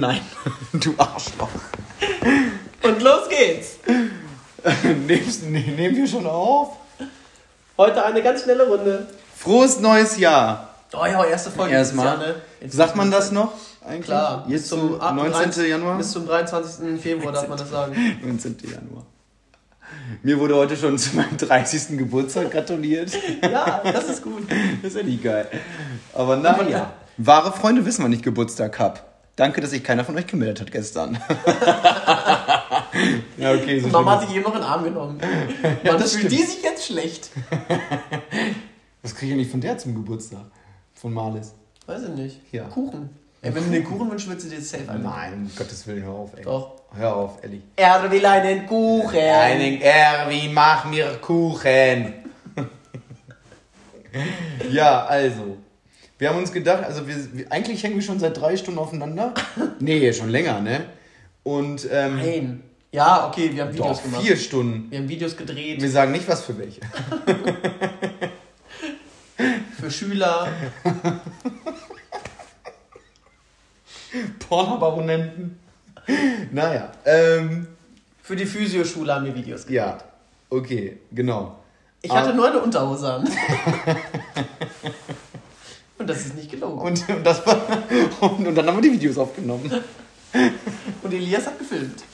nein, du Arschloch. Und los geht's. Nimmst, ne, nehmen wir schon auf? Heute eine ganz schnelle Runde. Frohes neues Jahr. Oh ja, erste Folge Erstmal. Jahr, ne? Sagt man das noch? Eigentlich? Klar. Jetzt bis zum ab 19. 23 Januar? Bis zum 23. Februar darf man das sagen. 19. Januar. Mir wurde heute schon zu meinem 30. Geburtstag gratuliert. Ja, das ist gut. Das ist ja nie geil. Aber naja. Wahre Freunde wissen, wann ich Geburtstag hab. Danke, dass sich keiner von euch gemeldet hat gestern. ja, okay, so Mama hat dich eben noch in den Arm genommen. Man das fühlt die sich jetzt schlecht. Was kriege ich eigentlich von der zum Geburtstag? Von Marlis? Weiß ich nicht. Ja. Kuchen. Ey, wenn du den Kuchen wünschst, würdest du dir safe ein. Nein, um Gottes Willen, hör auf, ey. Doch. Hör auf, ehrlich. Er will einen Kuchen. Erwin, mach mir Kuchen. ja, also. Wir haben uns gedacht, also wir, wir, eigentlich hängen wir schon seit drei Stunden aufeinander. Nee, schon länger, ne? Und ähm, Nein. Ja, okay, wir haben Videos doch, gemacht. vier Stunden. Wir haben Videos gedreht Wir sagen nicht, was für welche. für Schüler. Pornobabonnenten. naja, ähm, Für die Physioschule haben wir Videos gedreht. ja, okay, genau. Ich hatte Ah. nur eine Unterhose an. Und das ist nicht gelogen. Und, und, das war, und, und dann haben wir die Videos aufgenommen. Und Elias hat gefilmt.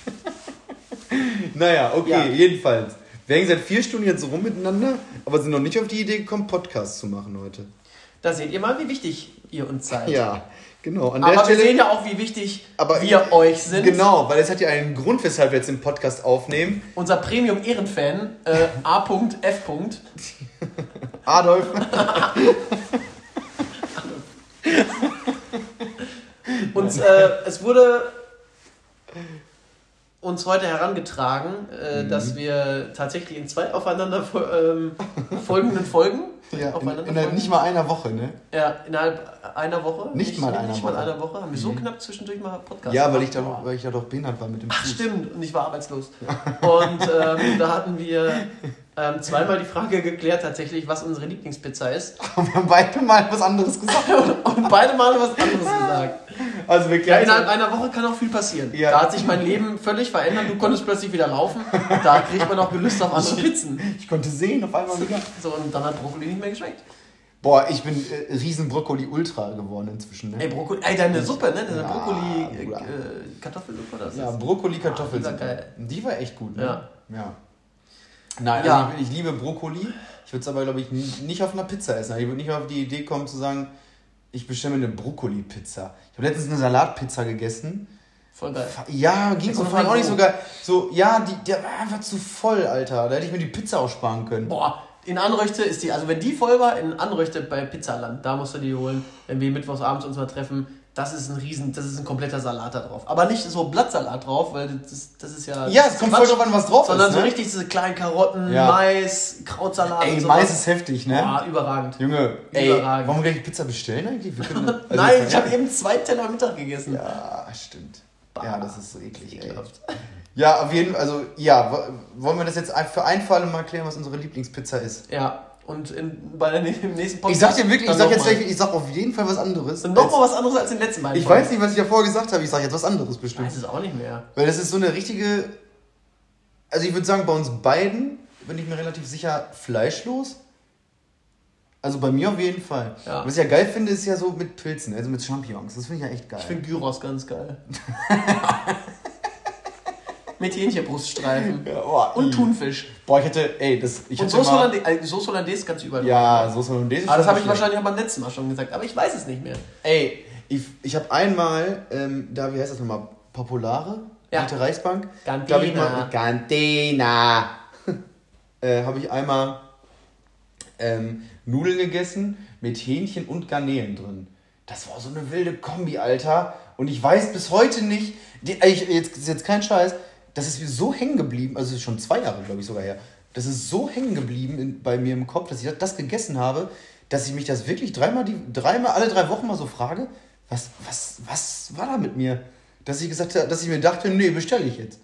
Naja, okay, Ja. jedenfalls. Wir hängen seit vier Stunden jetzt rum miteinander, aber sind noch nicht auf die Idee gekommen, Podcasts zu machen heute. Da seht ihr mal, wie wichtig ihr uns seid. Ja, genau. An Aber der wir Stelle. sehen ja auch, wie wichtig Aber- wir euch sind. Genau, weil es hat ja einen Grund, weshalb wir jetzt den Podcast aufnehmen. Unser Premium-Ehrenfan, äh, A.F. Adolf. Und äh, es wurde uns heute herangetragen, äh, Mhm. dass wir tatsächlich in zwei aufeinander ähm, folgenden Folgen Ja, in, aufeinander in der, folgen. nicht mal einer Woche, ne? ja, innerhalb einer Woche. Nicht mal einer nicht mal Woche. Mhm. einer Woche. Haben wir so knapp zwischendurch mal Podcast Ja, weil ich, da, noch- weil ich ja doch behindert war mit dem Ach, Fuß. stimmt, und ich war arbeitslos. Und ähm, da hatten wir ähm, zweimal die Frage geklärt, tatsächlich, was unsere Lieblingspizza ist. Und wir haben beide mal was anderes gesagt. Und beide Male was anderes gesagt. Also wir Ja, innerhalb einer Woche kann auch viel passieren. Ja. Da hat sich mein Leben völlig verändert. Du konntest plötzlich wieder laufen. Da kriegt man auch Gelüst auf andere Pizzen. Ich konnte sehen auf einmal wieder. So, und dann hat Brokkoli nicht mehr geschmeckt. Boah, ich bin äh, riesen Brokkoli-Ultra geworden inzwischen, ne? Ey, Brokkoli, ey, deine Suppe, ne? Deine Ja, Brokkoli, äh, das Ja. Brokkoli-Kartoffelsuppe. Ah, die war geil. Die war echt gut, ne? Ja. ja. Nein, also Ja. ich, ich liebe Brokkoli. Ich würde es aber, glaube ich, nicht auf einer Pizza essen. Ich würde nicht auf die Idee kommen zu sagen, ich bestelle mir eine Brokkoli-Pizza. Ich habe letztens eine Salatpizza gegessen. Voll geil. Ja, ging so mein auch nicht so geil. So, ja, die, der war einfach zu voll, Alter. Da hätte ich mir die Pizza auch sparen können. Boah, in Anröchte ist die, also wenn die voll war, in Anröchte bei Pizzaland, da musst du die holen, wenn wir mittwochs abends uns mal treffen. Das ist ein riesen, das ist ein kompletter Salat da drauf. Aber nicht so Blattsalat drauf, weil das, das ist ja. Ja, es kommt ist voll drauf an, was drauf Sondern ist. so ne? richtig diese kleinen Karotten, Ja. Mais, Krautsalat. Ey. Mais ist heftig, ne? Boah, überragend. Junge, ey, Überragend. wollen wir gleich Pizza bestellen eigentlich? Können, also Nein, ich habe eben zwei Teller Mittag gegessen. Ja, stimmt. Ja, das ist so eklig, ey. Ekelhaft. Ja, auf jeden Fall, also, ja, wo- wollen wir das jetzt für einen Fall mal klären, was unsere Lieblingspizza ist? Ja, und in, bei der, im nächsten Podcast. Ich sag dir wirklich, ich sag jetzt mal. gleich, ich sag auf jeden Fall was anderes. Und noch mal was anderes als den letzten beiden ich weiß nicht, was ich davor gesagt habe, ich sag jetzt was anderes Ich bestimmt. weiß es auch nicht mehr. Weil das ist so eine richtige, also ich würde sagen, bei uns beiden bin ich mir relativ sicher fleischlos. Also bei mir auf jeden Fall. Ja. Was ich ja geil finde, ist ja so mit Pilzen, also mit Champignons. Das finde ich ja echt geil. Ich finde Gyros ganz geil. Mit Hähnchenbruststreifen. ja, oh, Und i. Thunfisch. Boah, ich hätte, ey, das, ich Und Soße mal, Hollandaise, äh, Soße Hollandaise kannst du überall Ja, Soße Hollandaise. ist Aber das habe ich wahrscheinlich auch beim letzten Mal schon gesagt. Aber ich weiß es nicht mehr. Ey, ich, ich habe einmal, ähm, da, wie heißt das nochmal? Populare? Ja. Alte Reichsbank? Hab ich mal, äh, habe ich einmal ähm, Nudeln gegessen mit Hähnchen und Garnelen drin. Das war so eine wilde Kombi, Alter. Und ich weiß bis heute nicht, die, ey, ich, jetzt ist jetzt kein Scheiß, das ist mir so hängen geblieben, also schon zwei Jahre, glaube ich, sogar her. Das ist so hängen geblieben in, bei mir im Kopf, dass ich das gegessen habe, dass ich mich das wirklich dreimal, die, dreimal alle drei Wochen mal so frage, was, was, was war da mit mir? Dass ich gesagt habe, dass ich mir dachte, nee, bestelle ich jetzt.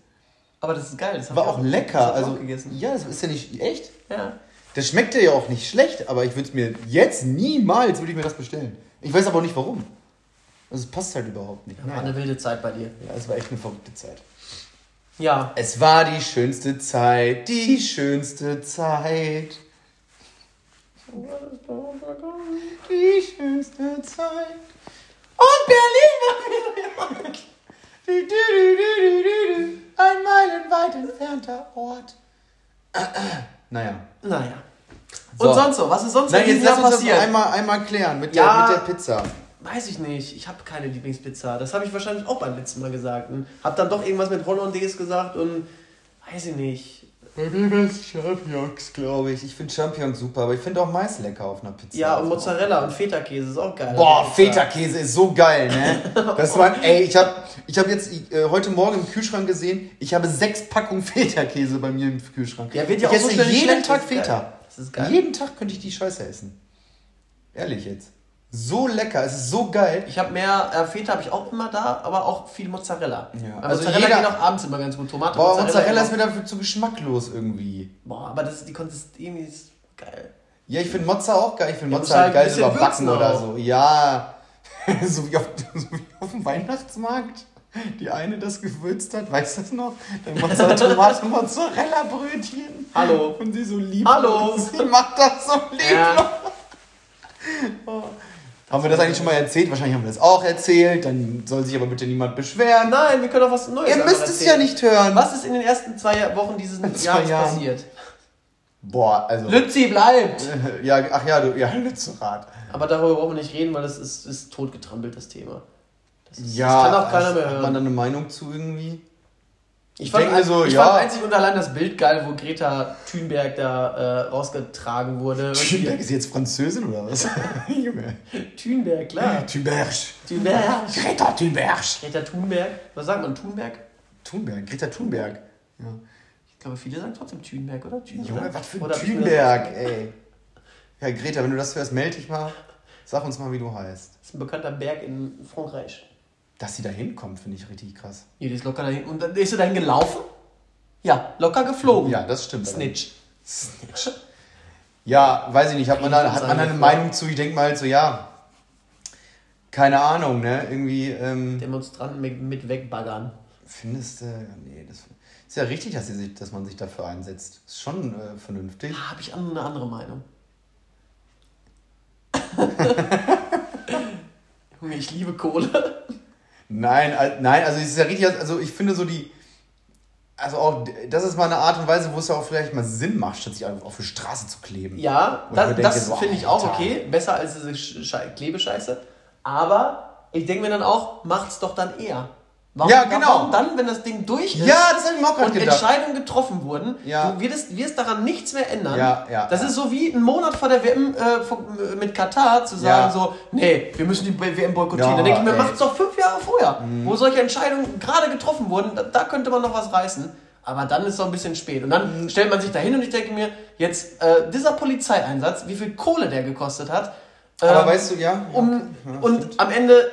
Aber das ist geil. Das War auch Das lecker. Also, auch gegessen. ja, das ist ja nicht echt. Ja. Das schmeckte ja auch nicht schlecht, aber ich würde es mir jetzt niemals würde ich mir das bestellen. Ich weiß aber auch nicht warum. Also es passt halt überhaupt nicht. War eine wilde Zeit bei dir. Ja, es war echt eine verrückte Zeit. Ja. Es war die schönste Zeit, die schönste Zeit. Die schönste Zeit. Und Berlin war wieder Ein meilenweit entfernter Ort. Naja. Naja. So. Und sonst so? Was ist sonst Nein, in jetzt lass uns das passiert? einmal, einmal klären mit, Ja. der, mit der Pizza. Weiß ich nicht. Ich habe keine Lieblingspizza. Das habe ich wahrscheinlich auch beim letzten Mal gesagt. Und habe dann doch irgendwas mit Hollandaise gesagt und weiß ich nicht. Bei mir ist Champignons, glaube ich. Ich finde Champignons super, aber ich finde auch Mais lecker auf einer Pizza. Ja, und Mozzarella und Feta-Käse ist auch geil. Boah, der. Feta-Käse ist so geil, ne? Das war, ey, ich habe ich hab jetzt äh, heute Morgen im Kühlschrank gesehen, ich habe sechs Packungen Feta-Käse bei mir im Kühlschrank. Ja, wird ja ich auch so esse nicht jeden. Tag ist geil. Feta. Das ist geil. Jeden Tag könnte ich die Scheiße essen. Ehrlich jetzt. So lecker, es ist so geil. Ich habe mehr, äh, Feta habe ich auch immer da, aber auch viel Mozzarella. Ja. Weil Also Mozzarella jeder- geht auch abends immer ganz gut. Tomate, Boah, Mozzarella ist immer- mir dafür zu geschmacklos irgendwie. Boah, aber das ist die Konsistenz ist geil. Ja, ich finde Mozza auch geil. Ich finde Ja, Mozza halt halt geil überbacken oder so. Ja. so, wie auf, so wie auf dem Weihnachtsmarkt. Die eine das gewürzt hat, weißt du das noch? Dann Mozza Tomate Mozzarella Brötchen. Hallo. Und sie so lieb. Hallo. Sie macht das so lieb. Ja. Haben wir das eigentlich schon mal erzählt? Wahrscheinlich haben wir das auch erzählt. Dann soll sich aber bitte niemand beschweren. Nein, wir können auch was Neues Ihr müsst es erzählen. ja nicht hören. Was ist in den ersten zwei Wochen dieses Jahres Jahren. passiert? Boah, also. Lützi bleibt! Ja, ach ja, du, ja, Lützerath. Aber darüber brauchen wir nicht reden, weil das ist, ist totgetrampelt, das Thema. Das, ist, Ja, das kann auch keiner mehr Hat man hören. da eine Meinung zu irgendwie? Ich denk mir so, ich ja. fand einzig und allein das Bild geil, wo Greta Thunberg da äh, rausgetragen wurde. Und Thunberg ist jetzt Französin oder was? Junge. Thunberg, klar. Thunberg. Thunberg. Greta Thunberg. Greta Thunberg. Was sagt man? Thunberg? Thunberg, Greta Thunberg. Ja. Ich glaube, viele sagen trotzdem Thunberg, oder? Thunberg. Junge, was für ein Thunberg, ey. Ja, Greta, wenn du das hörst, melde dich mal. Sag uns mal, wie du heißt. Das ist ein bekannter Berg in Frankreich. Dass sie da hinkommt, finde ich richtig krass. Ja, die ist locker dahin. Und dann ist sie dahin gelaufen? Ja, locker geflogen. Ja, das stimmt. Snitch. Snitch. Ja, weiß ich nicht. Hat man da, hat man eine. Meinung zu? Ich denke mal halt so, ja. Keine Ahnung, ne? Irgendwie, ähm, Demonstranten mit, mit wegbaggern. findest du, nee, das ist ja richtig, dass, sie sich, dass man sich dafür einsetzt. Ist schon äh, vernünftig. Da habe ich eine andere Meinung. Junge, ich liebe Kohle. Nein, nein, also es ist ja richtig, also ich finde so die, also auch, das ist mal eine Art und Weise, wo es ja auch vielleicht mal Sinn macht, statt sich auf die Straße zu kleben. Ja, das, das so, finde ich auch okay. Besser als diese Sch- Schei- Klebescheiße. Aber ich denke mir dann auch, macht's doch dann eher. Warum, Ja, genau. Warum dann, wenn das Ding durch ist Ja, und gedacht. Entscheidungen getroffen wurden, Ja. du wirst, wirst daran nichts mehr ändern. Ja, ja, das ja. ist so wie einen Monat vor der WM äh, mit Katar zu sagen so, nee, wir müssen die WM boykottieren. Ja, dann denke ich mir, ey. macht's doch fünf Jahre vorher, wo solche Entscheidungen gerade getroffen wurden, da, da könnte man noch was reißen. Aber dann ist es doch ein bisschen spät. Und dann stellt man sich da hin und ich denke mir, jetzt äh, dieser Polizeieinsatz, wie viel Kohle der gekostet hat. Aber ähm, weißt du, ja. um. Ja, und stimmt. am Ende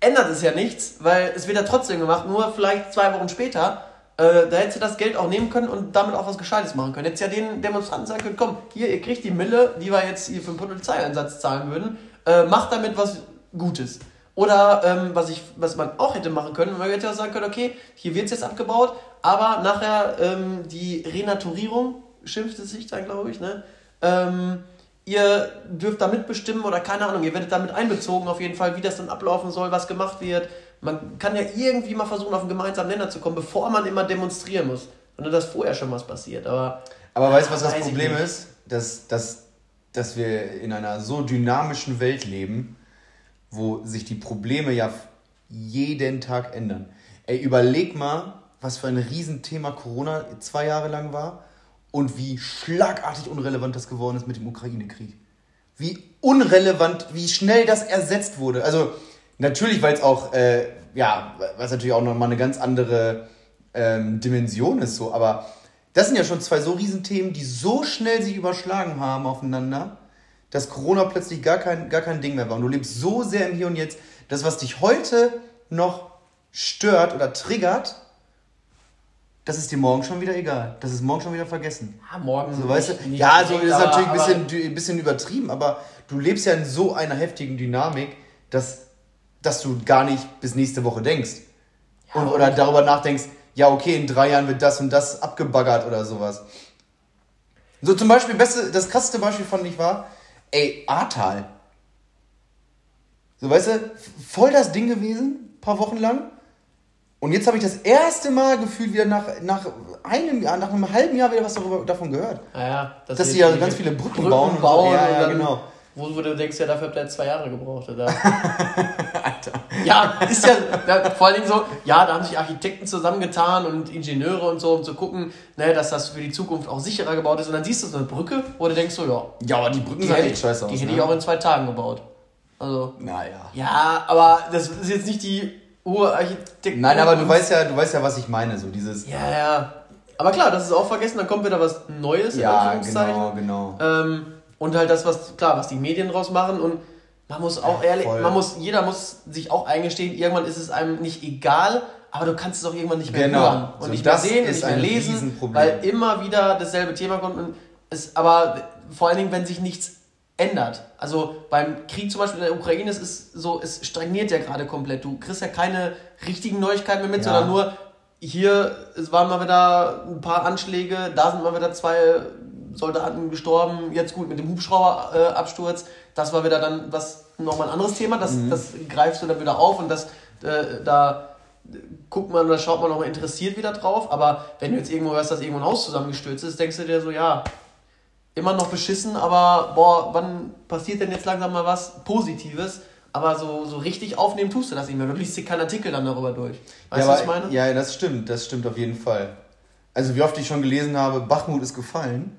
ändert es ja nichts, weil es wird ja trotzdem gemacht, nur vielleicht zwei Wochen später. Äh, da hättest du das Geld auch nehmen können und damit auch was Gescheites machen können. Hättest ja den Demonstranten sagen können, komm, hier, ihr kriegt die Mille, die wir jetzt hier für den Polizeieinsatz zahlen würden, äh, macht damit was Gutes. Oder ähm, was, ich, was man auch hätte machen können, man hätte ja sagen können, okay, hier wird es jetzt abgebaut, aber nachher ähm, die Renaturierung, schimpft es sich dann, glaube ich, ne? Ähm, ihr dürft da mitbestimmen oder keine Ahnung, ihr werdet damit einbezogen auf jeden Fall, wie das dann ablaufen soll, was gemacht wird. Man kann ja irgendwie mal versuchen, auf einen gemeinsamen Nenner zu kommen, bevor man immer demonstrieren muss. Sondern dass vorher schon was passiert. Aber Aber weißt du, was das Problem ist? Dass, dass, dass wir in einer so dynamischen Welt leben, wo sich die Probleme ja jeden Tag ändern. Ey, überleg mal, was für ein Riesenthema Corona zwei Jahre lang war und wie schlagartig unrelevant das geworden ist mit dem Ukraine-Krieg. Wie unrelevant, wie schnell das ersetzt wurde. Also natürlich, weil es auch, äh, ja, was natürlich auch nochmal eine ganz andere ähm, Dimension ist, so, aber das sind ja schon zwei so Riesenthemen, die so schnell sich überschlagen haben aufeinander, dass Corona plötzlich gar kein, gar kein Ding mehr war. Und du lebst so sehr im Hier und Jetzt, das, was dich heute noch stört oder triggert, das ist dir morgen schon wieder egal. Das ist morgen schon wieder vergessen. ja, morgen. So, weißt du? Ja, also ist natürlich ein bisschen, ein bisschen übertrieben, aber du lebst ja in so einer heftigen Dynamik, dass dass du gar nicht bis nächste Woche denkst. und, oder darüber nachdenkst, ja, okay, in drei Jahren wird das und das abgebaggert oder sowas. So zum Beispiel, beste, das krasseste Beispiel fand ich war, ey, Ahrtal. So, weißt du, voll das Ding gewesen, paar Wochen lang. Und jetzt habe ich das erste Mal gefühlt wieder nach, nach einem Jahr, nach einem halben Jahr wieder was darüber, davon gehört. Ah ja, dass, dass sie ja ganz viele Brücken, Brücken bauen. Und bauen so. ja, ja, genau. Wo, du denkst, ja, dafür habt ihr jetzt zwei Jahre gebraucht, oder? Alter. Ja, ist ja, ja, vor allen Dingen so, ja, da haben sich Architekten zusammengetan und Ingenieure und so, um zu gucken, ne, dass das für die Zukunft auch sicherer gebaut ist. Und dann siehst du so eine Brücke, wo du denkst so, ja. Ja, aber die Brücken sehen echt scheiße aus. Die hätte ne? ich auch in zwei Tagen gebaut. Also. Naja. Ja, aber das ist jetzt nicht die Urarchitektur. Nein, aber du weißt ja, du weißt ja, was ich meine, so dieses. Ja, ja. Aber klar, das ist auch vergessen, dann kommt wieder was Neues ja, genau, genau. Ähm, und halt das, was, klar, was die Medien draus machen und man muss auch ja, ehrlich, voll. man muss, jeder muss sich auch eingestehen, irgendwann ist es einem nicht egal, aber du kannst es auch irgendwann nicht mehr genau. hören und so, nicht mehr sehen, nicht mehr lesen, weil immer wieder dasselbe Thema kommt und es, aber vor allen Dingen, wenn sich nichts ändert. Also beim Krieg zum Beispiel in der Ukraine, es ist so, es stagniert ja gerade komplett. Du kriegst ja keine richtigen Neuigkeiten mehr mit, ja. sondern nur hier, es waren mal wieder ein paar Anschläge, da sind mal wieder zwei Soldaten gestorben, jetzt gut mit dem Hubschrauberabsturz. Äh, das war wieder dann was nochmal ein anderes Thema, das, mhm. das greifst du dann wieder auf und das äh, da guckt man, da schaut man nochmal interessiert wieder drauf. Aber wenn du jetzt irgendwo hörst, dass irgendwo ein Haus zusammengestürzt ist, denkst du dir so, ja, immer noch beschissen, aber boah, wann passiert denn jetzt langsam mal was Positives? Aber so, so richtig aufnehmen tust du das nicht mehr. Du liest dir keinen Artikel dann darüber durch. Weißt ja, du, was ich meine? Ja, das stimmt, das stimmt auf jeden Fall. Also wie oft ich schon gelesen habe, Bachmut ist gefallen,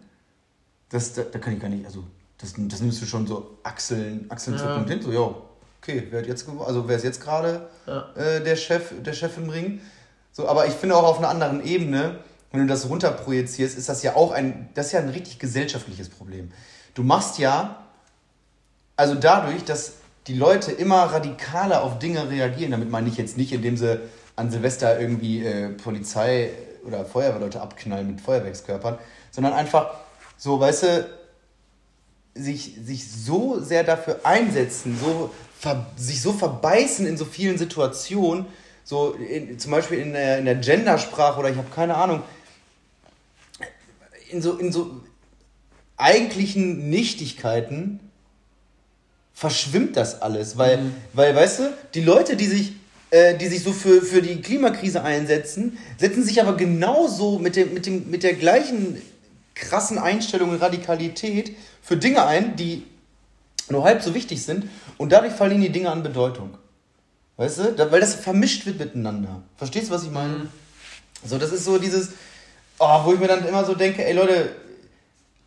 das, da, da kann ich gar nicht, also das, das nimmst du schon so Achseln, Achseln ja. und hin, so, ja, okay, wer hat jetzt also wer ist jetzt gerade ja. äh, der Chef, der Chef im Ring? So, aber ich finde auch auf einer anderen Ebene, wenn du das runterprojizierst, ist das ja auch ein, das ist ja ein richtig gesellschaftliches Problem. Du machst ja, also dadurch, dass die Leute immer radikaler auf Dinge reagieren, damit meine ich jetzt nicht, indem sie an Silvester irgendwie äh, Polizei oder Feuerwehrleute abknallen mit Feuerwerkskörpern, sondern einfach so, weißt du, sich, sich so sehr dafür einsetzen, so, ver, sich so verbeißen in so vielen Situationen, so in, zum Beispiel in der, in der Gendersprache oder ich habe keine Ahnung, in so, in so eigentlichen Nichtigkeiten verschwimmt das alles, weil, mhm. weil weißt du, die Leute, die sich, äh, die sich so für, für die Klimakrise einsetzen, setzen sich aber genauso mit, dem, mit, dem, mit der gleichen krassen Einstellung und Radikalität für Dinge ein, die nur halb so wichtig sind und dadurch verlieren die Dinge an Bedeutung. Weißt du? Da, weil das vermischt wird miteinander. Verstehst du, was ich meine? Mhm. So, das ist so dieses, oh, wo ich mir dann immer so denke, ey Leute,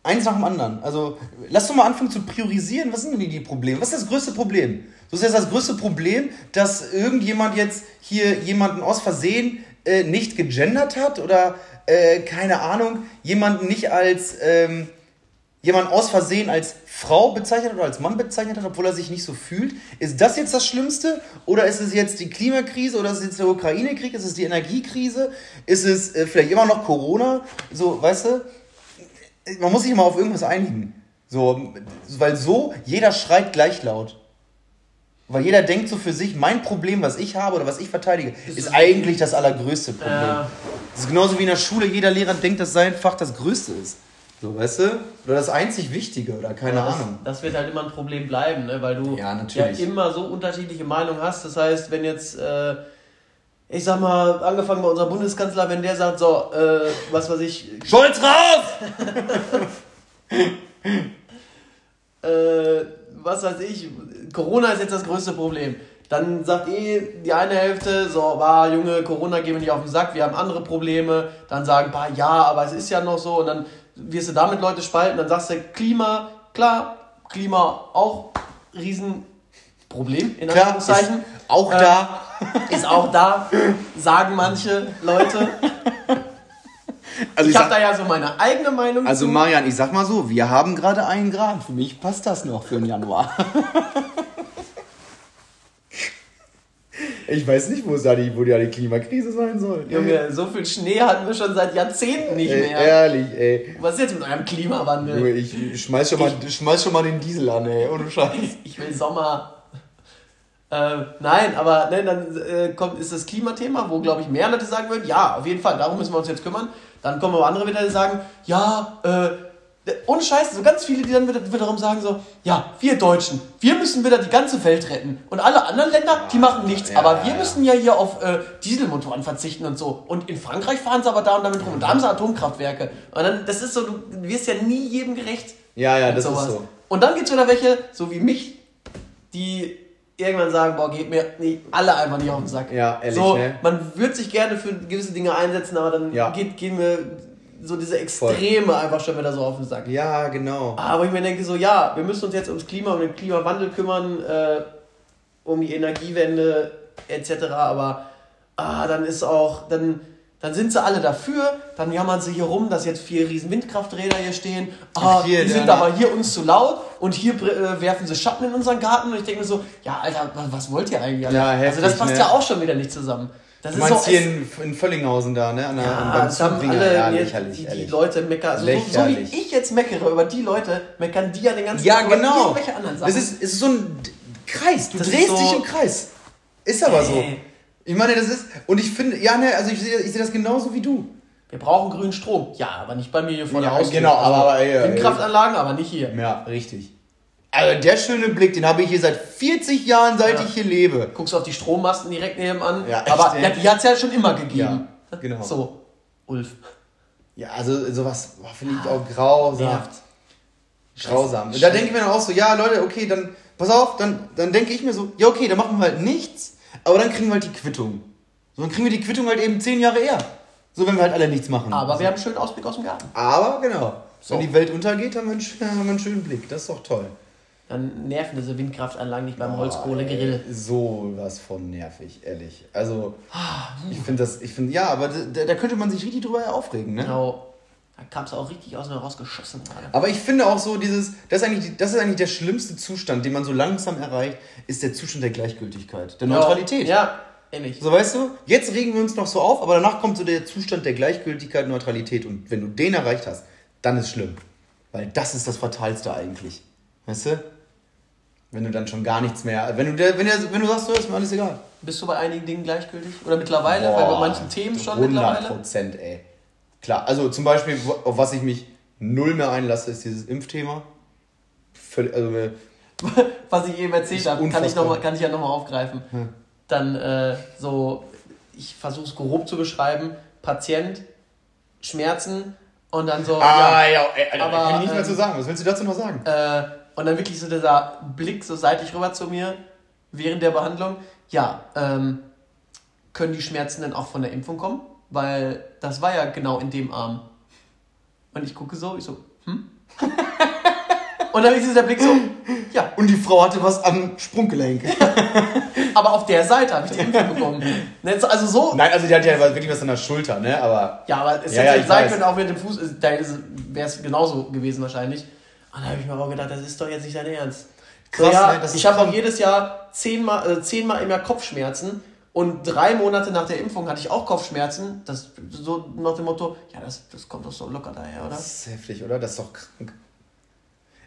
eins nach dem anderen. Also, lass doch mal anfangen zu priorisieren. Was sind denn die Probleme? Was ist das größte Problem? So ist jetzt das größte Problem, dass irgendjemand jetzt hier jemanden aus Versehen äh, nicht gegendert hat oder äh, keine Ahnung, jemanden nicht als ähm, jemand aus Versehen als Frau bezeichnet oder als Mann bezeichnet hat, obwohl er sich nicht so fühlt. Ist das jetzt das Schlimmste? Oder ist es jetzt die Klimakrise? Oder ist es jetzt der Ukraine-Krieg? Ist es die Energiekrise? Ist es äh, vielleicht immer noch Corona? So, weißt du? Man muss sich immer auf irgendwas einigen. So, weil so, jeder schreit gleich laut. Weil jeder denkt so für sich, mein Problem, was ich habe oder was ich verteidige, ist, ist eigentlich das allergrößte Problem. Ja. Das ist genauso wie in der Schule, jeder Lehrer denkt, dass sein Fach das größte ist. So, weißt du? Oder das einzig Wichtige oder keine das, Ahnung. Das wird halt immer ein Problem bleiben, ne? weil du ja, ja immer so unterschiedliche Meinungen hast. Das heißt, wenn jetzt, äh, ich sag mal, angefangen bei unserem Bundeskanzler, wenn der sagt, so, äh, was weiß ich. Scholz raus! äh, was weiß ich, Corona ist jetzt das größte Problem. Dann sagt eh die eine Hälfte, so, war Junge, Corona gehen wir nicht auf den Sack, wir haben andere Probleme. Dann sagen paar, ja, aber es ist ja noch so. Und dann wirst du damit Leute spalten, dann sagst du Klima, klar, Klima auch Riesenproblem, in klar, Anführungszeichen. auch äh, da. Ist auch da, sagen manche Leute. Also ich, ich habe da ja so meine eigene Meinung Also zu. Marian, ich sag mal so, wir haben gerade einen Grad. Für mich passt das noch für den Januar. Ich weiß nicht, wo, da die, wo die Klimakrise sein soll. Junge, so viel Schnee hatten wir schon seit Jahrzehnten nicht ey, mehr. Ehrlich, ey. Was ist jetzt mit eurem Klimawandel? Junge, ich schmeiß schon, mal, ich, schmeiß schon mal den Diesel an, ey, ohne Scheiß. Ich will Sommer. Äh, nein, aber ne, dann äh, kommt, ist das Klimathema, wo, glaube ich, mehr Leute sagen würden, ja, auf jeden Fall, darum müssen wir uns jetzt kümmern. Dann kommen aber andere wieder, die sagen, ja, äh, ohne Scheiß, so ganz viele, die dann wieder, wiederum sagen so, ja, wir Deutschen, wir müssen wieder die ganze Welt retten. Und alle anderen Länder, die machen nichts. ja, aber wir ja. müssen ja hier auf äh, Dieselmotoren verzichten und so. Und in Frankreich fahren sie aber da und damit rum. Und da haben sie Atomkraftwerke. Und dann, das ist so, du wirst ja nie jedem gerecht. Ja, ja, das ist so. Und dann gibt es wieder welche, so wie mich, die irgendwann sagen, boah, geht mir nee, alle einfach nicht auf den Sack. Ja, ehrlich, so, ne? Man würde sich gerne für gewisse Dinge einsetzen, aber dann Ja. geht, gehen mir so diese Extreme einfach schon wieder so auf den Sack. Ja, genau. Aber ich mir denke so, ja, wir müssen uns jetzt ums Klima, um den Klimawandel kümmern, äh, um die Energiewende etc. Aber ah, dann ist auch, dann, dann sind sie alle dafür, dann jammern sie hier rum, dass jetzt vier riesen Windkrafträder hier stehen. Ah, hier, die sind aber hier uns zu laut und hier äh, werfen sie Schatten in unseren Garten und ich denke mir so, ja, Alter, was, wollt ihr eigentlich? Alter? Ja, also das heftig, passt ne? ja auch schon wieder nicht zusammen. Das Du ist meinst so, hier in, in Völlinghausen da, ne? An der, ja, beim das haben alle ja, lächerlich, die, die. Leute meckern. Also so, so wie ich jetzt meckere über die Leute, meckern die ja den ganzen Ja, Tag über genau. irgendwelche anderen Sachen. Das ist, ist so ein Kreis. Du Das drehst so- dich im Kreis. Ist aber so. Ey. Ich meine, das ist. Und ich finde, ja, ne, also ich sehe ich sehe das genauso wie du. Wir brauchen grünen Strom. Ja, aber nicht bei mir hier vor der Ja, Haustür. genau, aber- aber, ey, ey. Windkraftanlagen, aber nicht hier. Ja, richtig. Also der schöne Blick, den habe ich hier seit 40 Jahren, seit Ja. ich hier lebe. Guckst du auf die Strommasten direkt nebenan. Ja, echt, aber ja, die hat es ja schon immer gegeben. Ja, genau. So, Ulf. Ja, also sowas finde ich auch grausam. Nervt. Grausam. Und da denke ich mir dann auch so, ja, Leute, okay, dann, pass auf, dann, dann denke ich mir so, ja, okay, dann machen wir halt nichts, aber dann kriegen wir halt die Quittung. So, dann kriegen wir die Quittung halt eben 10 Jahre eher. So, wenn wir halt alle nichts machen. Aber wir haben einen schönen Ausblick aus dem Garten. Aber genau, So. wenn die Welt untergeht, haben wir, einen, haben wir einen schönen Blick. Das ist doch toll. Dann nerven diese Windkraftanlagen nicht beim Boah, Holzkohlegrill. So was von nervig, ehrlich. Also, Ah, ich finde das, ich finde, ja, aber da, da könnte man sich richtig drüber aufregen, ne? Genau. Da kam es auch richtig aus mir rausgeschossen gerade. Aber ich finde auch so, dieses, das ist, eigentlich, das ist eigentlich der schlimmste Zustand, den man so langsam erreicht, ist der Zustand der Gleichgültigkeit, der Neutralität. Ja, ähnlich. So, weißt du, jetzt regen wir uns noch so auf, aber danach kommt so der Zustand der Gleichgültigkeit, Neutralität. Und wenn du den erreicht hast, dann ist schlimm. Weil das ist das Fatalste eigentlich. Weißt du? Wenn du dann schon gar nichts mehr, wenn du, der, wenn, der, wenn du sagst, so ist mir alles egal. Bist du bei einigen Dingen gleichgültig? Oder mittlerweile? Weil bei manchen Themen schon 100 mittlerweile? Prozent, ey. Klar, also zum Beispiel, auf was ich mich null mehr einlasse, ist dieses Impfthema. Völlig, also, was ich eben erzählt habe, kann ich, noch mal, kann ich ja nochmal aufgreifen. Dann äh, so, ich versuche es grob zu beschreiben, Patient, Schmerzen und dann so, ah, ja, ja, ey, Alter, aber, kann ich nicht mehr ähm, zu sagen. Was willst du dazu noch sagen? äh, und dann wirklich so dieser Blick so seitlich rüber zu mir während der Behandlung. Ja, ähm, können die Schmerzen denn auch von der Impfung kommen? Weil das war ja genau in dem Arm. Und ich gucke so, ich so, hm? und dann ist dieser Blick so, ja, Und die Frau hatte was am Sprunggelenk. aber auf der Seite habe ich die Impfung bekommen. Ne, so- Also so, Nein, also die hat ja wirklich was an der Schulter, ne? Aber ja, aber es Ja, hätte ja, sein weiß. können, auch mit dem Fuß, ist- da wäre es genauso gewesen wahrscheinlich. Und da habe ich mir auch gedacht, das ist doch jetzt nicht dein Ernst. Krass, so, ja, ne, ich habe auch jedes Jahr zehnmal, äh, zehnmal immer Kopfschmerzen und drei Monate nach der Impfung hatte ich auch Kopfschmerzen. Das so nach dem Motto, ja, das, das kommt doch so locker daher, oder? das ist heftig, oder? Das ist doch krank.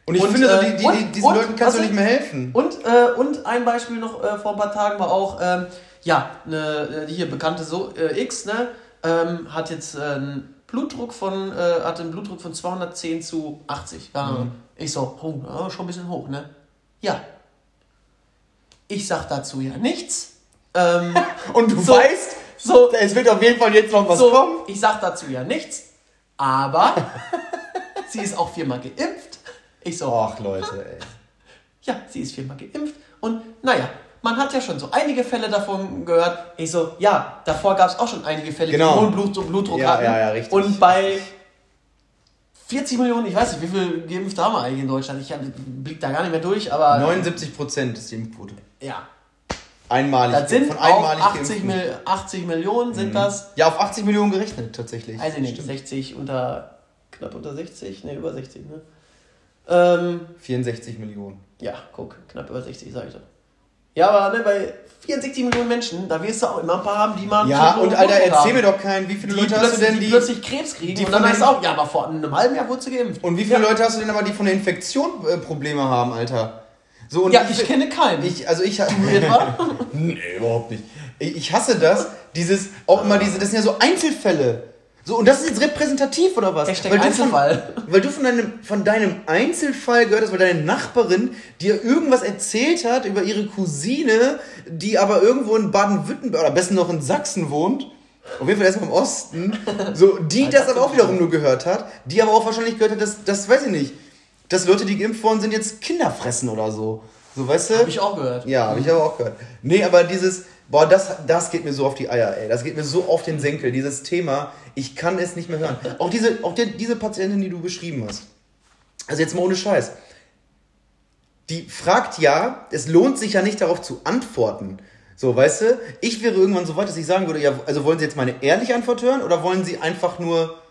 Und ich Und, finde, so, äh, die, die, die, und- diesen und, Leuten kannst du nicht mehr helfen. Und, äh, und ein Beispiel noch äh, vor ein paar Tagen war auch, ähm, ja, eine äh, hier bekannte so äh, X, ne, ähm, hat jetzt äh, einen Blutdruck von, äh, hatte einen Blutdruck von 210 zu 80. Ja, Mhm. Ich so, oh, schon ein bisschen hoch, ne? Ja. Ich sag dazu ja nichts. Ähm, Und du so- weißt, so, es wird auf jeden Fall jetzt noch was so, kommen. ich sag dazu ja nichts, aber sie ist auch viermal geimpft. Ich so, Och, Leute, ey. ja, sie ist viermal geimpft und naja, man hat ja schon so einige Fälle davon gehört. Ich so, ja, davor gab es auch schon einige Fälle, Genau. die hohen Blut, Blutdruck Ja, hatten. ja, ja, richtig. Und bei 40 Millionen, ich weiß nicht, wie viel Geimpfte haben wir eigentlich in Deutschland? Ich blick da gar nicht mehr durch, aber 79 Prozent ist die Impfquote. ja, Einmalig. das sind von auch einmalig 80, Geimpften. Mil 80 Millionen sind das. Ja, auf 80 Millionen gerechnet, tatsächlich. Ich nicht, Stimmt. 60 unter, knapp unter 60, ne, über 60, ne? Ähm, 64 Millionen. Ja, guck, knapp über 60, sag ich doch. Ja, aber ne, bei 64 Millionen Menschen, da wirst du auch immer ein paar haben, die mal. Ja, und Alter, erzähl haben. mir doch keinen, wie viele die Leute hast du denn, die die. plötzlich Krebs kriegen die und dann heißt auch, ja, aber vor einem halben Jahr wurde sie geimpft. Und wie viele ja. Leute hast du denn aber, die von der Infektion äh, Probleme haben, Alter? So, und Ja, ich kenne keinen. Ich, also ich, Du etwa? nee, überhaupt nicht. Ich, ich hasse das, dieses, auch immer diese, das sind ja so Einzelfälle. So, und das ist jetzt repräsentativ oder was? Hashtag weil du Einzelfall. Von, weil du von deinem, von deinem Einzelfall gehört hast, weil deine Nachbarin dir irgendwas erzählt hat über ihre Cousine, die aber irgendwo in Baden-Württemberg oder am besten noch in Sachsen wohnt. Auf jeden Fall erstmal im Osten. So, die das aber auch wiederum nur gehört hat, die aber auch wahrscheinlich gehört hat, dass, das weiß ich nicht, dass Leute, die geimpft worden sind, jetzt Kinder fressen oder so. So, weißt du? Habe ich auch gehört. Ja, habe ich aber auch gehört. Nee, aber dieses, boah, das, das geht mir so auf die Eier, ey. Das geht mir so auf den Senkel, dieses Thema. Ich kann es nicht mehr hören. Auch diese, auch die, diese Patientin, die du beschrieben hast. Also jetzt mal ohne Scheiß. Die fragt ja, es lohnt sich ja nicht darauf zu antworten. So, weißt du, ich wäre irgendwann so weit, dass ich sagen würde, ja, also wollen Sie jetzt meine ehrliche Antwort hören oder wollen Sie einfach nur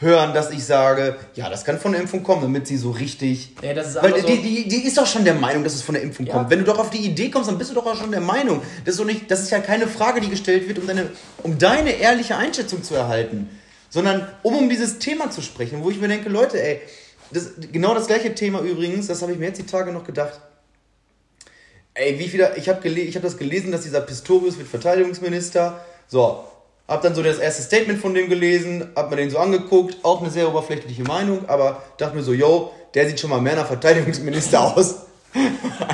hören, dass ich sage, ja, das kann von der Impfung kommen, damit sie so richtig. Ja, das ist Weil so- die, die, die ist doch schon der Meinung, dass es von der Impfung Ja. kommt. Wenn du doch auf die Idee kommst, dann bist du doch auch schon der Meinung. Das ist, doch nicht, das ist ja keine Frage, die gestellt wird, um deine, um deine ehrliche Einschätzung zu erhalten, sondern um um dieses Thema zu sprechen, wo ich mir denke, Leute, ey, das, genau das gleiche Thema übrigens, das habe ich mir jetzt die Tage noch gedacht. Ey, wie viele, ich habe gele ich hab das gelesen, dass dieser Pistorius wird Verteidigungsminister. So, hab dann so das erste Statement von dem gelesen, hab mir den so angeguckt, auch eine sehr oberflächliche Meinung, aber dachte mir so, yo, der sieht schon mal mehr nach Verteidigungsminister aus,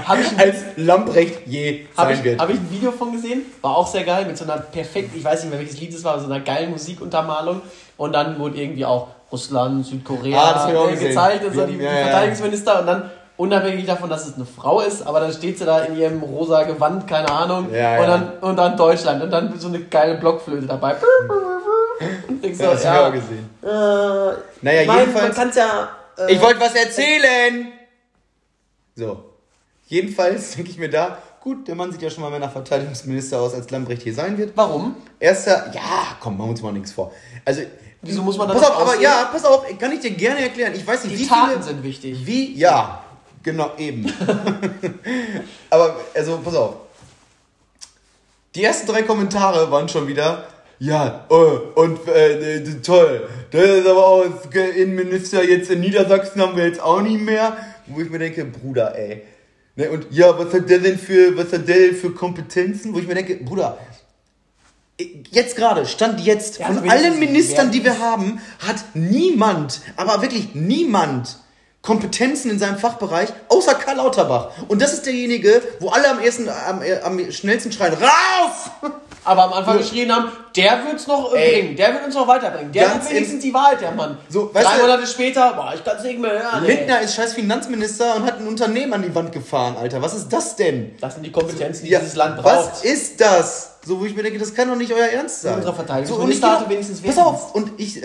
Habe ich, als Lamprecht je hab sein ich, wird. hab ich ein Video von gesehen, war auch sehr geil, mit so einer perfekten, ich weiß nicht mehr welches Lied es war, so einer geilen Musikuntermalung. Und dann wurde irgendwie auch Russland, Südkorea Ah, das hab auch äh, und so die, ja, die. Verteidigungsminister und dann unabhängig davon, dass es eine Frau ist, aber dann steht sie da in ihrem rosa Gewand, keine Ahnung, Ja, und, ja. Dann, und dann Deutschland und dann so eine geile Blockflöte dabei. Und ich so, Ja, das hab ich ja, auch gesehen. Äh, Naja, mein, man jedenfalls. kann es ja. Äh, Ich wollte was erzählen! So. Jedenfalls denke ich mir da, gut, der Mann sieht ja schon mal mehr nach Verteidigungsminister aus, als Lambrecht hier sein wird. Warum? Erster, ja, komm, machen wir uns mal nichts vor. Also, Wieso muss man da pass auf, aber ja, pass auf, kann ich dir gerne erklären. Ich weiß nicht, Die wie Taten viele, sind wichtig. Wie? Ja, genau, eben. aber, also, pass auf. Die ersten drei Kommentare waren schon wieder, ja, oh, und äh, toll, das ist aber auch Innenminister jetzt in Niedersachsen haben wir jetzt auch nicht mehr. Wo ich mir denke, Bruder, ey. Ne, und ja, was hat der denn für, was hat der denn für Kompetenzen? Wo ich mir denke, Bruder, jetzt gerade, Stand jetzt, Ja, von also allen Ministern, die wir haben, hat niemand, aber wirklich niemand Kompetenzen in seinem Fachbereich, außer Karl Lauterbach. Und das ist derjenige, wo alle am, ersten, am, am schnellsten schreien, raus! Aber am Anfang geschrien haben, der wird's noch äh, Ey. bringen, der wird uns noch weiterbringen. Der Ganz wird wenigstens die Wahrheit, der Mann. So, weißt Drei du- Monate später, boah, ich kann's nicht mehr hören. ey. Lindner ist scheiß Finanzminister und hat ein Unternehmen an die Wand gefahren, Alter. Was ist das denn? Das sind die Kompetenzen, die Ja, dieses Land was braucht. ist das? So, wo ich mir denke, das kann doch nicht euer Ernst sein. Unser so, Verteidigungsminister und ich gehe hatte wenigstens Pass auf, und ich.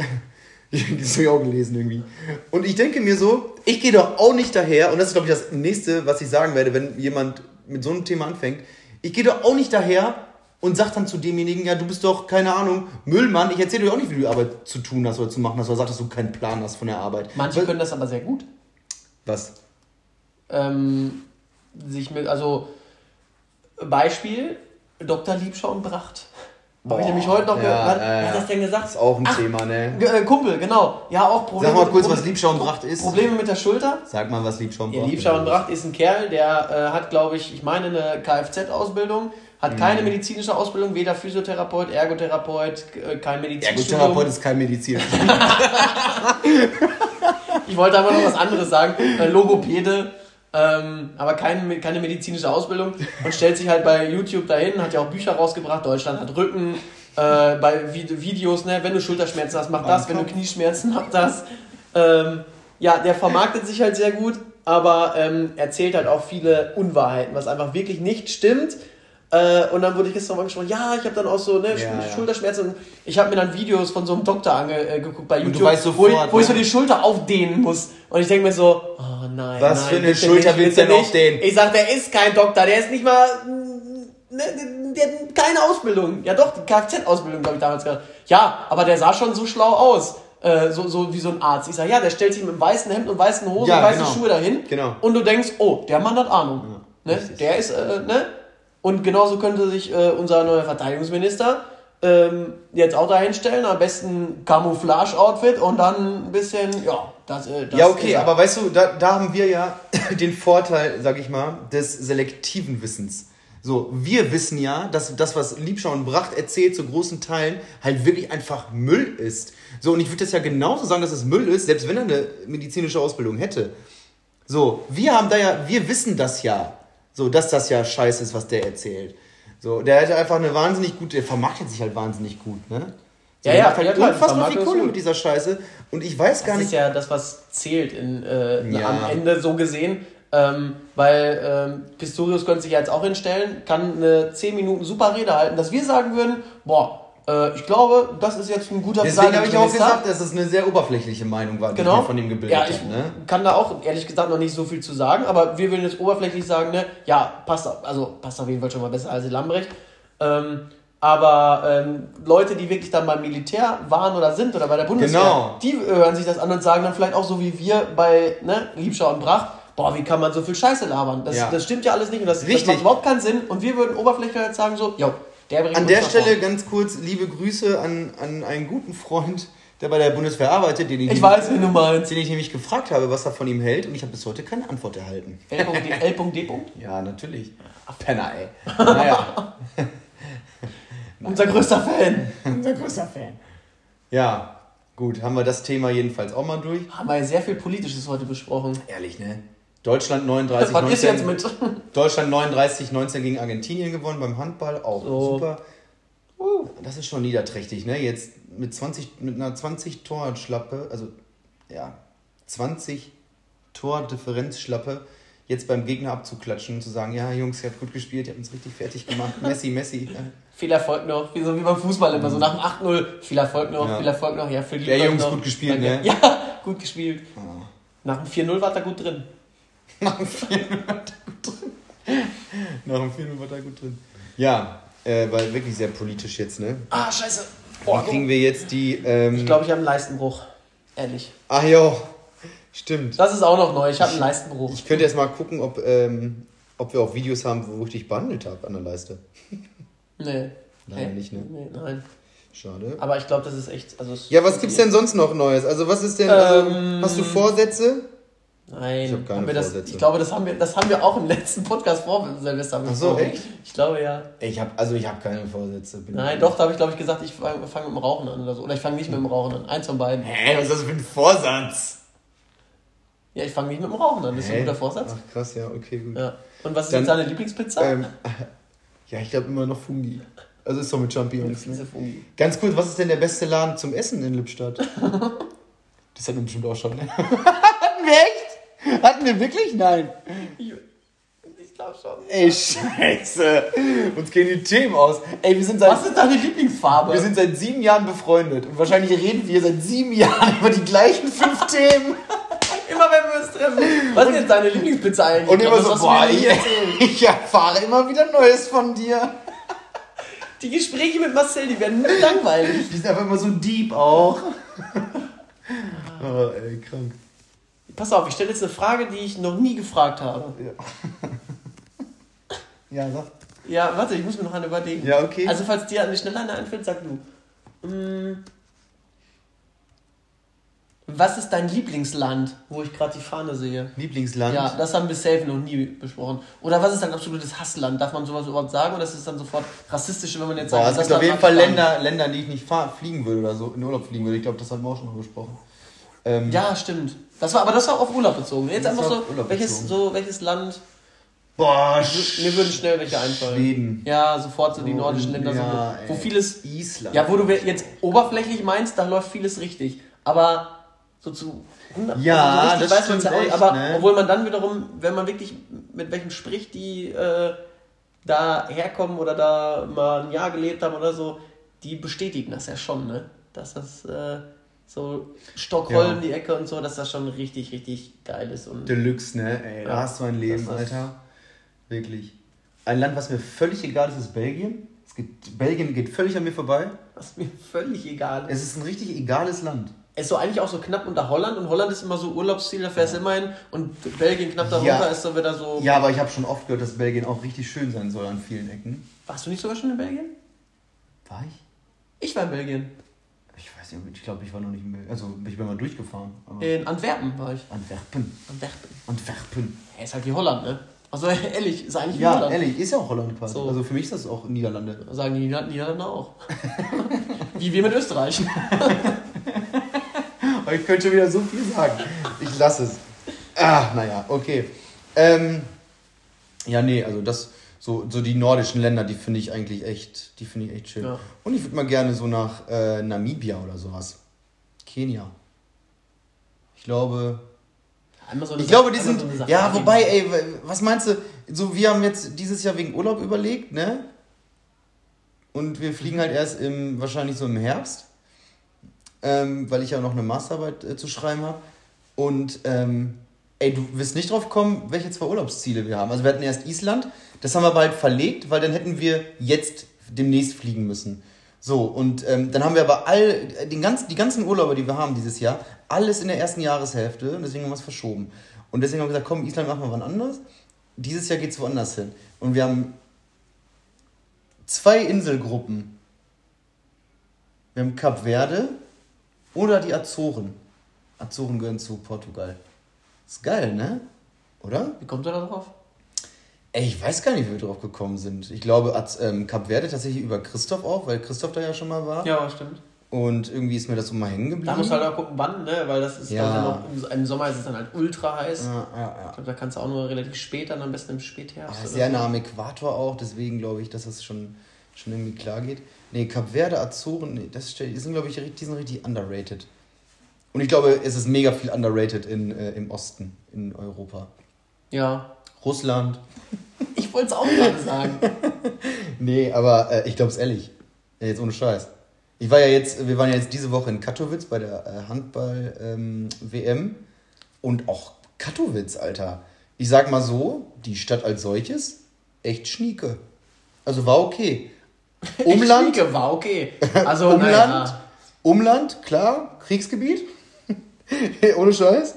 Das habe ich auch gelesen irgendwie. Und ich denke mir so, ich gehe doch auch nicht daher, und das ist, glaube ich, das nächste, was ich sagen werde, wenn jemand mit so einem Thema anfängt. Ich gehe doch auch nicht daher und sag dann zu demjenigen, ja, du bist doch, keine Ahnung, Müllmann. Ich erzähle dir auch nicht, wie du die Arbeit zu tun hast oder zu machen hast, oder sag, dass du keinen Plan hast von der Arbeit. Manche Was- können das aber sehr gut. Was? Ähm, sich mit, also Beispiel, Dr. Liebschau und Bracht. Habe ich nämlich heute noch ja, gehört. Was ja, ja. hat das denn gesagt? Das ist auch ein Ach, Thema, ne? Äh, Kumpel, genau. Ja, auch Probleme. Sag mal kurz, was Liebschau und Bracht ist. Probleme mit der Schulter. Sag mal, was Liebschau und Ja, Bracht Liebschau und ist. Bracht ist ein Kerl, der äh, hat, glaube ich, ich meine, eine Kfz-Ausbildung, hat Mhm. keine medizinische Ausbildung, weder Physiotherapeut, Ergotherapeut, äh, kein medizinisches Ergotherapeut ist kein Medizin. Ich wollte aber noch was anderes sagen. Äh, Logopäde, ähm, aber kein, keine medizinische Ausbildung und stellt sich halt bei YouTube dahin, hat ja auch Bücher rausgebracht, Deutschland hat Rücken, äh, bei Vide- Videos, ne, wenn du Schulterschmerzen hast, mach das, wenn du Knieschmerzen hast, das. Ähm, ja, der vermarktet sich halt sehr gut, aber ähm, erzählt halt auch viele Unwahrheiten, was einfach wirklich nicht stimmt. Äh, und dann wurde ich gestern mal angesprochen, ja, ich habe dann auch so ne, Ja, ja. Schulterschmerzen. Und ich habe mir dann Videos von so einem Doktor angeguckt bei YouTube, weißt wo, ich, sofort, wo ich so ne? die Schulter aufdehnen muss. Und ich denke mir so, oh nein. Was nein, für eine Schulter willst du denn nicht. aufdehnen? Ich sag, der ist kein Doktor, der ist nicht mal. Ne, der hat keine Ausbildung. Ja doch, die Kfz-Ausbildung, glaube ich, damals gehabt. Ja, aber der sah schon so schlau aus. Äh, so, so wie so ein Arzt. Ich sag, ja, der stellt sich mit einem weißen Hemd und weißen Hosen Ja, und weißen genau. Schuhe dahin. Genau. Und du denkst, oh, der Mann hat Ahnung. ne? richtig. Der ist, äh, ne? Und genauso könnte sich äh, unser neuer Verteidigungsminister ähm, jetzt auch dahin stellen, am besten Camouflage-Outfit und dann ein bisschen, ja, Das, äh, das Ja, okay, er. aber weißt du, da, da haben wir ja den Vorteil, sag ich mal, des selektiven Wissens. So, wir wissen ja, dass das, was Liebschau und Bracht erzählt, zu großen Teilen halt wirklich einfach Müll ist. So, und ich würde das ja genauso sagen, dass es Müll ist, selbst wenn er eine medizinische Ausbildung hätte. So, wir haben da ja, wir wissen das ja, so, dass das ja scheiße ist, was der erzählt. So, der hat einfach eine wahnsinnig gute, der vermarktet sich halt wahnsinnig gut, ne? So, Ja, der ja, halt ja, unfassbar viel Kohle mit dieser Scheiße. Und ich weiß gar Das nicht. ist ja das, was zählt in, äh, Ja. am Ende so gesehen. Ähm, weil ähm, Pistorius könnte sich ja jetzt auch hinstellen, kann eine 10 Minuten super Rede halten, dass wir sagen würden, boah, äh, ich glaube, das ist jetzt ein guter Deswegen habe ich auch gesagt, dass es eine sehr oberflächliche Meinung war, die ich Genau. mir von ihm gebildet ja, ich habe. Ne? kann da auch ehrlich gesagt noch nicht so viel zu sagen, aber wir würden jetzt oberflächlich sagen, ne, ja, passt, also passt auf jeden Fall schon mal besser als Lambrecht. Ähm, aber ähm, Leute, die wirklich dann beim Militär waren oder sind oder bei der Bundeswehr, Genau. die hören sich das an und sagen dann vielleicht auch so wie wir bei ne, Liebschau und Bracht, boah, wie kann man so viel Scheiße labern? Das, Ja. das stimmt ja alles nicht und das, das macht überhaupt keinen Sinn. Und wir würden oberflächlich sagen so, jo, der An der Stelle vorne. ganz kurz liebe Grüße an, an einen guten Freund, der bei der Bundeswehr arbeitet, den ich, Ich weiß, wen du meinst. den ich nämlich gefragt habe, was er von ihm hält und ich habe bis heute keine Antwort erhalten. L.D. L.D. Ja, natürlich. Penner, ey. Naja. Unser größter Fan. Unser größter Fan. Ja, gut, haben wir das Thema jedenfalls auch mal durch. Haben wir ja sehr viel Politisches heute besprochen. Ehrlich, ne? Deutschland 39, Was ist 19, jetzt mit? Deutschland 39, 19 gegen Argentinien gewonnen beim Handball, auch So. super. Das ist schon niederträchtig, ne? Jetzt mit 20, mit einer 20 Torschlappe, also ja, 20 Tordifferenzschlappe, jetzt beim Gegner abzuklatschen und zu sagen, ja, Jungs, ihr habt gut gespielt, ihr habt uns richtig fertig gemacht. Messi, Messi. äh, Viel Erfolg noch, wie so wie beim Fußball immer, so nach dem 8-0, viel Erfolg noch, Ja. viel Erfolg noch, ja, für die Der Jungs noch. gut gespielt, Danke. ne? Ja, gut gespielt. Ah. Nach dem 4-0 war er gut drin. Nach dem Film war da gut drin. Nach dem Film war da gut drin. Ja, äh, weil wirklich sehr politisch jetzt, ne? Ah, scheiße. Wie kriegen wir jetzt die. Ähm, Ich glaube, ich habe einen Leistenbruch. Ehrlich. Ach ja, stimmt. Das ist auch noch neu, ich habe einen Leistenbruch. Ich könnte jetzt mal gucken, ob, ähm, ob wir auch Videos haben, wo ich dich behandelt habe an der Leiste. Nee. Leider Hä? nicht, ne? Nee, nein. Schade. Aber ich glaube, das ist echt. Also es- Ja, was gibt's denn sonst noch Neues? Also, was ist denn. Ähm, Ähm, hast du Vorsätze? Nein, Ich hab keine haben das, ich glaube, das haben, wir, das haben wir auch im letzten Podcast vor Silvester Ach so, echt? Ich glaube ja. Ich hab, also, ich habe keine Vorsätze. Nein, doch, da habe ich glaube ich gesagt, ich fange fang mit dem Rauchen an oder so. Oder ich fange nicht mit dem Rauchen an. Eins von beiden. Hä, was ist das für ein Vorsatz? Ja, ich fange nicht mit dem Rauchen an. Das ist ein guter Vorsatz. Ach, krass, ja, okay, gut. Ja. Und was ist Dann- jetzt deine Lieblingspizza? Ähm, ja, ich glaube immer noch Fungi. Also, ist doch mit Champignons. Ne? Fungi. Ganz kurz, was ist denn der beste Laden zum Essen in Lippstadt? das hatten wir bestimmt auch schon, ne? Hatten wir echt? Hatten wir wirklich? Nein. Ich, glaube schon. Ey, scheiße. Uns gehen die Themen aus. Ey, wir sind seit, Was ist deine Lieblingsfarbe? wir sind seit sieben Jahren befreundet. Und wahrscheinlich reden wir seit sieben Jahren über die gleichen fünf Themen. immer wenn wir uns treffen. Was ist jetzt deine Lieblingspizza eigentlich? Und immer so, boah, ich, ich erfahre immer wieder Neues von dir. Die Gespräche mit Marcel, die werden nie langweilig. Die sind einfach immer so deep auch. oh, ey, krank. Pass auf, ich stelle jetzt eine Frage, die ich noch nie gefragt habe. Ja, sag. Ja, warte, ich muss mir noch eine überlegen. Ja, okay. Also, falls dir eine schnell eine einfällt, sag du. Mm. Was ist dein Lieblingsland, wo ich gerade die Fahne sehe? Lieblingsland? Ja, das haben wir safe noch nie besprochen. Oder was ist dein absolutes Hassland? Darf man sowas überhaupt sagen? Oder ist es dann sofort rassistisch, wenn man jetzt Boah, sagt, es das gibt auf jeden Fall? Länder, Länder, die ich nicht fliegen würde oder so, in Urlaub fliegen würde. Ich glaube, das hatten wir auch schon mal besprochen. Ähm, Ja, stimmt. Das war, aber das war auf Urlaub bezogen. Jetzt einfach so, welches, bezogen. so, welches Land. Boah, Mir würden schnell welche einfallen. Schweden. Ja, sofort so die Oh, nordischen Länder, ja, so, wo ey. vieles. Island. Ja, wo du jetzt oberflächlich meinst, da läuft vieles richtig. Aber so zu 100 Ja, also so das man's stimmt ja auch nicht. echt, Aber ne? obwohl man dann wiederum, wenn man wirklich mit welchem spricht, die äh, da herkommen oder da mal ein Jahr gelebt haben oder so, die bestätigen das ja schon, ne? Dass das äh, so Stockholm Ja. die Ecke und so, dass das schon richtig, richtig geil ist. Und Deluxe, ne? Ey, da Ja, hast du ein Leben, Alter. Wirklich. Ein Land, was mir völlig egal ist, ist Belgien. Es geht, Belgien geht völlig an mir vorbei. was mir völlig egal ist. Es ist ein richtig egales Land. Es ist so eigentlich auch so knapp unter Holland und Holland ist immer so Urlaubsziel, da fährst du immer hin und Belgien knapp darunter Ja. ist so wieder so. Ja, aber ich habe schon oft gehört, dass Belgien auch richtig schön sein soll an vielen Ecken. Warst du nicht sogar schon in Belgien? War ich? Ich war in Belgien. Ich weiß nicht, ich glaube, ich war noch nicht mehr. Also, ich bin mal durchgefahren. In Antwerpen war ich. Antwerpen. Antwerpen. Antwerpen. Ja, ist halt wie Holland, ne? Also ehrlich, ist eigentlich wie Ja, Holland. ehrlich, ist ja auch Holland quasi. So. Also für mich ist das auch Niederlande. Sagen die Nieder- Niederländer auch. wie wir mit Österreich. Ich könnte schon wieder so viel sagen. Ich lasse es. Ah, naja, okay. Ähm, ja, nee, also das, so, so die nordischen Länder, die finde ich eigentlich echt, die finde ich echt schön. Ja. Und ich würde mal gerne so nach äh, Namibia oder sowas. Kenia. Ich glaube, so ich glaube, die sind. so ja, wobei, ey, was meinst du? So, wir haben jetzt dieses Jahr wegen Urlaub überlegt, ne? Und wir fliegen halt erst im, wahrscheinlich so im Herbst. Ähm, weil ich ja noch eine Masterarbeit äh, zu schreiben habe. Und, ähm, ey, du wirst nicht drauf kommen, welche zwei Urlaubsziele wir haben. Also, wir hatten erst Island, das haben wir halt verlegt, weil dann hätten wir jetzt demnächst fliegen müssen. So, und ähm, dann haben wir aber all, den ganzen, die ganzen Urlaube, die wir haben dieses Jahr, alles in der ersten Jahreshälfte und deswegen haben wir es verschoben. Und deswegen haben wir gesagt, komm, Island machen wir wann anders. Dieses Jahr geht es woanders hin. Und wir haben zwei Inselgruppen. Wir haben Kap Verde oder die Azoren. Azoren gehören zu Portugal. Ist geil, ne? Oder? Wie kommt er da drauf? Ey, ich weiß gar nicht, wie wir drauf gekommen sind. Ich glaube, Az- ähm, Kap Verde tatsächlich über Christoph auch, weil Christoph da ja schon mal war. Ja, stimmt. Und irgendwie ist mir das so mal hängen geblieben. Da musst du halt auch gucken, wann, ne? Weil das ist, Ja. ja. noch, im, Sommer ist es dann halt ultra heiß. ja, ja, Ich ja. glaube, da kannst du auch nur relativ spät, dann am besten im Spätherbst. oder sehr so. nah am Äquator auch, deswegen glaube ich, dass das schon, schon irgendwie klar geht. Nee, Kap Verde, Azoren, nee, das die sind, glaube ich, die sind richtig underrated. Und ich glaube, es ist mega viel underrated in, äh, im Osten, in Europa. Ja. Russland. Ich wollte es auch gerade sagen. Nee, aber äh, ich glaube es ehrlich. Jetzt ohne Scheiß. Ich war ja jetzt, wir waren ja jetzt diese Woche in Katowice bei der äh, Handball-WM. und auch Katowice, Alter. Ich sag mal so, die Stadt als solches, echt schnieke. Also war okay. Umland, Schnieke war okay. Also, Umland, naja. Umland, klar, Kriegsgebiet. Ohne Scheiß.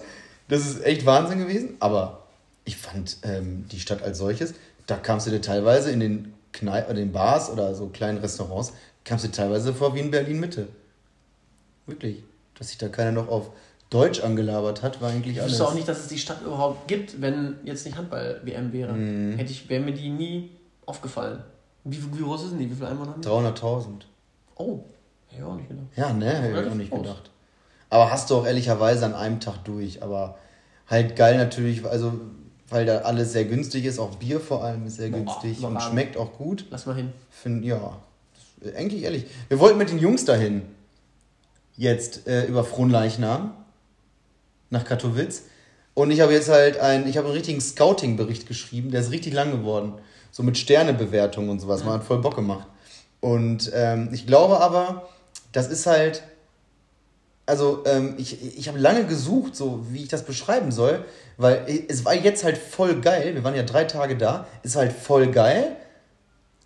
Das ist echt Wahnsinn gewesen. Aber ich fand ähm, die Stadt als solches, da kamst du dir teilweise in den Kneipen, oder den Bars oder so kleinen Restaurants, kamst du dir teilweise vor wie in Berlin-Mitte. Wirklich. Dass sich da keiner noch auf Deutsch angelabert hat, war eigentlich Ich alles. wüsste auch nicht, dass es die Stadt überhaupt gibt, wenn jetzt nicht Handball-WM wäre. Mhm. Hätte ich, wäre mir die nie aufgefallen. Wie, wie groß ist denn die? Wie viele Einwohner haben die? 300.000. Oh, hätte ich auch nicht gedacht. Ja, ne, hätte ich auch nicht groß. gedacht. Aber hast du auch ehrlicherweise an einem Tag durch. Aber halt geil natürlich, also weil da alles sehr günstig ist, auch Bier vor allem ist sehr Boah, günstig und überragend. schmeckt auch gut. Lass mal hin. Find, ja, das- eigentlich ehrlich. Wir wollten mit den Jungs dahin. Jetzt äh, über Fronleichnam nach Katowice. Und ich habe jetzt halt ein, ich habe einen richtigen Scouting-Bericht geschrieben, der ist richtig lang geworden. So mit Sternebewertung und sowas. Man hat voll Bock gemacht. Und ähm, ich glaube aber, das ist halt, also ähm, ich, ich habe lange gesucht, so wie ich das beschreiben soll, weil es war jetzt halt voll geil. Wir waren ja drei Tage da, ist halt voll geil.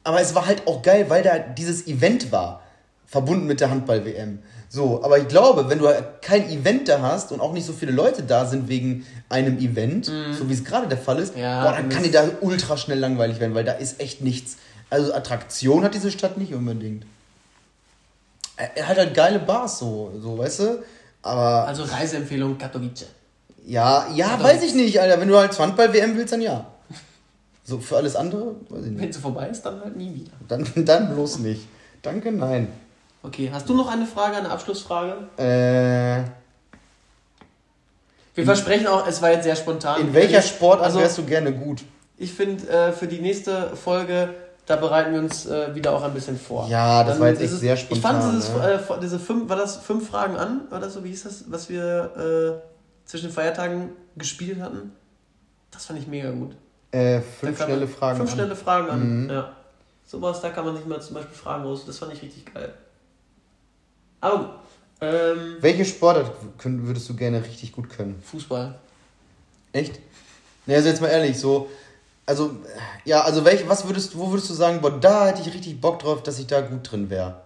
Aber es war halt auch geil, weil da dieses Event war, verbunden mit der Handball-WM. So, aber ich glaube, wenn du halt kein Event da hast und auch nicht so viele Leute da sind wegen einem Event, so wie es gerade der Fall ist, Ja, boah, dann kann dir da ultra schnell langweilig werden, weil da ist echt nichts. Also Attraktion hat diese Stadt nicht unbedingt. Er hat halt geile Bars, so, so weißt du? Aber Also Reiseempfehlung Katowice. ja, ja, weiß ich nicht, Alter. Wenn du halt Handball-WM willst, dann ja. So, für alles andere, weiß ich nicht. Wenn sie vorbei ist, dann halt nie wieder. Dann, dann bloß nicht. Danke, nein. Okay, hast du noch eine Frage, eine Abschlussfrage? Äh, Wir versprechen auch, es war jetzt sehr spontan. in welcher Sportart Also, wärst du gerne gut? ich finde, äh, für die nächste Folge, da bereiten wir uns äh, wieder auch ein bisschen vor. Ja, das war jetzt ist echt es- sehr Ich spontan, fand dieses, ne? äh, diese fünf, war das fünf Fragen an, oder so, wie hieß das, was wir äh, zwischen den Feiertagen gespielt hatten? Das fand ich mega gut. Äh, fünf schnelle man, Fragen. Fünf an. schnelle Fragen an, Mhm. ja. Sowas, da kann man sich mal zum Beispiel Fragen raus. Das fand ich richtig geil. Aber gut. Ähm, Welche Sportart würdest du gerne richtig gut können? Fußball. Echt? Ne, also jetzt mal ehrlich, so. Also, ja, also welche, was würdest du, wo würdest du sagen, boah, da hätte ich richtig Bock drauf, dass ich da gut drin wäre?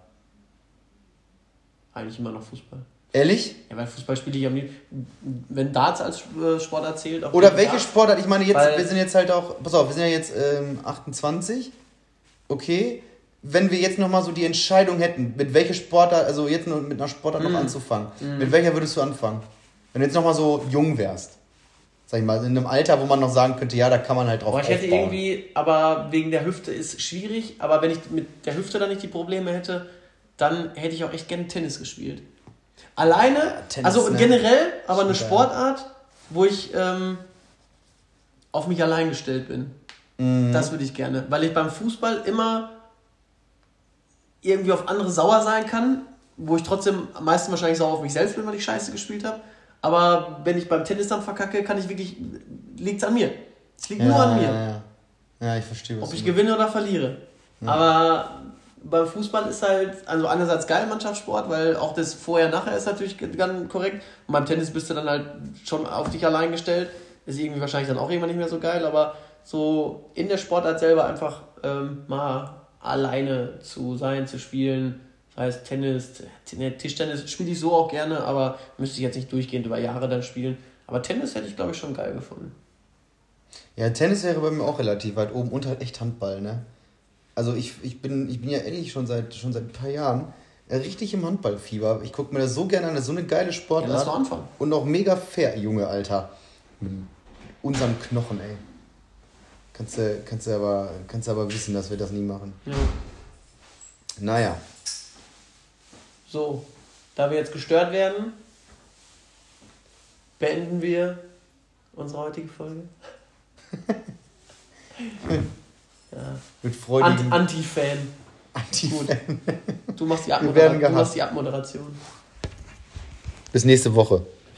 Eigentlich immer noch Fußball. Ehrlich? Ja, weil Fußball spiele ich am liebsten. Wenn Darts als äh, Sport erzählt. auf Oder welche Fall. Sportart? Ich meine, jetzt, wir sind jetzt halt auch, pass auf, wir sind ja jetzt ähm, 28. Okay. wenn wir jetzt nochmal so die Entscheidung hätten, mit welcher Sportart, also jetzt mit einer Sportart noch anzufangen, mit welcher würdest du anfangen? Wenn du jetzt nochmal so jung wärst. Sag ich mal, in einem Alter, wo man noch sagen könnte, ja, da kann man halt drauf Boah, ich hätte aufbauen. irgendwie, aber wegen der Hüfte ist schwierig, aber wenn ich mit der Hüfte dann nicht die Probleme hätte, dann hätte ich auch echt gerne Tennis gespielt. Alleine, Tennis, also ne? generell, aber eine. Sportart, wo ich ähm, auf mich allein gestellt bin. Mhm. Das würde ich gerne, weil ich beim Fußball immer irgendwie auf andere sauer sein kann, wo ich trotzdem am meisten wahrscheinlich sauer auf mich selbst bin, weil ich scheiße gespielt habe. Aber wenn ich beim Tennis dann verkacke, kann ich wirklich, liegt es an mir. Es liegt ja, nur an mir. Ja, ja. ja, ich verstehe, was Ob ich gewinne oder verliere. Aber beim Fußball ist halt, also einerseits geil Mannschaftssport, weil auch das Vorher-Nachher ist natürlich ganz korrekt. Und beim Tennis bist du dann halt schon auf dich allein gestellt. Ist irgendwie wahrscheinlich dann auch irgendwann nicht mehr so geil, aber so in der Sportart selber einfach ähm, mal alleine zu sein, zu spielen. Das heißt Tennis, Tischtennis spiele ich so auch gerne, aber müsste ich jetzt nicht durchgehend über Jahre dann spielen. Aber Tennis hätte ich, glaube ich, schon geil gefunden. Ja, Tennis wäre bei mir auch relativ weit oben und halt echt Handball, ne? Also ich, ich, bin, ich bin ja ehrlich schon seit, schon seit ein paar Jahren äh, richtig im Handballfieber. Ich gucke mir das so gerne an, das ist so eine geile Ja, Sportart. lass mal anfangen. Und auch mega fair, Junge, Alter. Mit unseren Knochen, ey. Kannst du, kannst, du aber, kannst aber wissen, dass wir das nie machen. Ja. Naja. So, da wir jetzt gestört werden, beenden wir unsere heutige Folge. ja. Mit Ant freudigen Anti-Fan. Anti Du machst die, Wir werden Abmoderation. du gehasst. machst die Abmoderation. Bis nächste Woche.